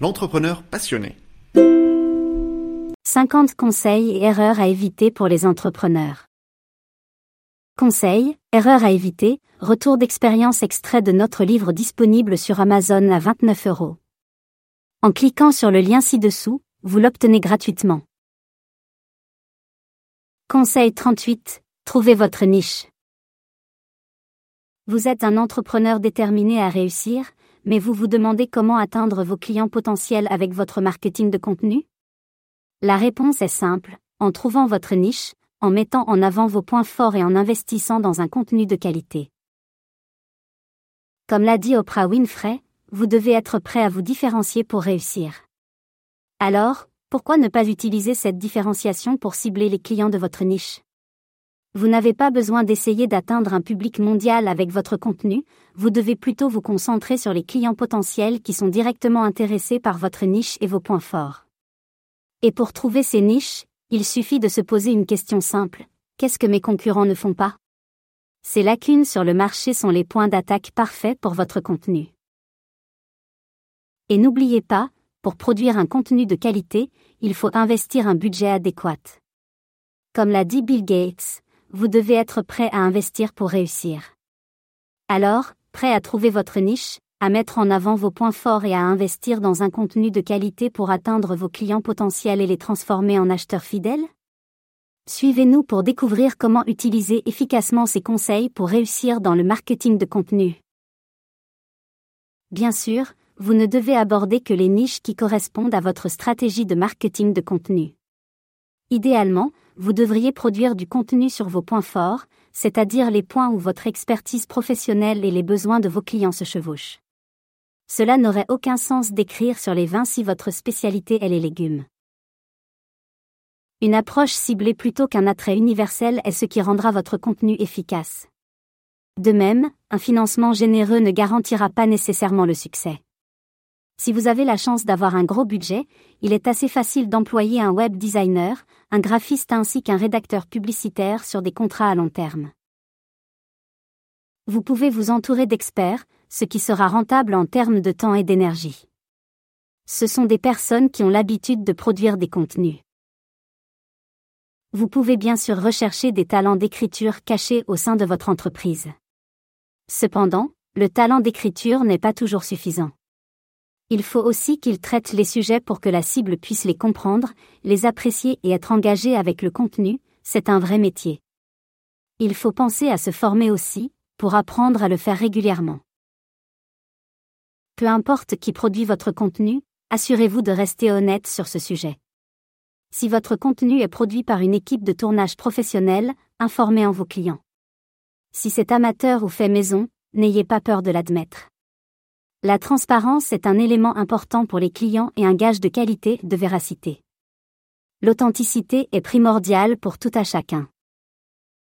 l'entrepreneur passionné. 50 conseils et erreurs à éviter pour les entrepreneurs. Conseils, erreurs à éviter, retour d'expérience extrait de notre livre disponible sur Amazon à 29 euros. En cliquant sur le lien ci-dessous, vous l'obtenez gratuitement. Conseil 38. Trouvez votre niche. Vous êtes un entrepreneur déterminé à réussir, mais vous vous demandez comment atteindre vos clients potentiels avec votre marketing de contenu? La réponse est simple, en trouvant votre niche, en mettant en avant vos points forts et en investissant dans un contenu de qualité. Comme l'a dit Oprah Winfrey, vous devez être prêt à vous différencier pour réussir. Alors, pourquoi ne pas utiliser cette différenciation pour cibler les clients de votre niche? Vous n'avez pas besoin d'essayer d'atteindre un public mondial avec votre contenu, vous devez plutôt vous concentrer sur les clients potentiels qui sont directement intéressés par votre niche et vos points forts. Et pour trouver ces niches, il suffit de se poser une question simple. Qu'est-ce que mes concurrents ne font pas? Ces lacunes sur le marché sont les points d'attaque parfaits pour votre contenu. Et n'oubliez pas, pour produire un contenu de qualité, il faut investir un budget adéquat. Comme l'a dit Bill Gates, vous devez être prêt à investir pour réussir. Alors, prêt à trouver votre niche, à mettre en avant vos points forts et à investir dans un contenu de qualité pour atteindre vos clients potentiels et les transformer en acheteurs fidèles? Suivez-nous pour découvrir comment utiliser efficacement ces conseils pour réussir dans le marketing de contenu. Bien sûr, vous ne devez aborder que les niches qui correspondent à votre stratégie de marketing de contenu. Idéalement, vous devriez produire du contenu sur vos points forts, c'est-à-dire les points où votre expertise professionnelle et les besoins de vos clients se chevauchent. Cela n'aurait aucun sens d'écrire sur les vins si votre spécialité est les légumes. Une approche ciblée plutôt qu'un attrait universel est ce qui rendra votre contenu efficace. De même, un financement généreux ne garantira pas nécessairement le succès. Si vous avez la chance d'avoir un gros budget, il est assez facile d'employer un web designer, un graphiste ainsi qu'un rédacteur publicitaire sur des contrats à long terme. Vous pouvez vous entourer d'experts, ce qui sera rentable en termes de temps et d'énergie. Ce sont des personnes qui ont l'habitude de produire des contenus. Vous pouvez bien sûr rechercher des talents d'écriture cachés au sein de votre entreprise. Cependant, le talent d'écriture n'est pas toujours suffisant. Il faut aussi qu'ils traitent les sujets pour que la cible puisse les comprendre, les apprécier et être engagé avec le contenu, c'est un vrai métier. Il faut penser à se former aussi, pour apprendre à le faire régulièrement. Peu importe qui produit votre contenu, assurez-vous de rester honnête sur ce sujet. Si votre contenu est produit par une équipe de tournage professionnelle, informez en vos clients. Si c'est amateur ou fait maison, n'ayez pas peur de l'admettre. La transparence est un élément important pour les clients et un gage de qualité, de véracité. L'authenticité est primordiale pour tout à chacun.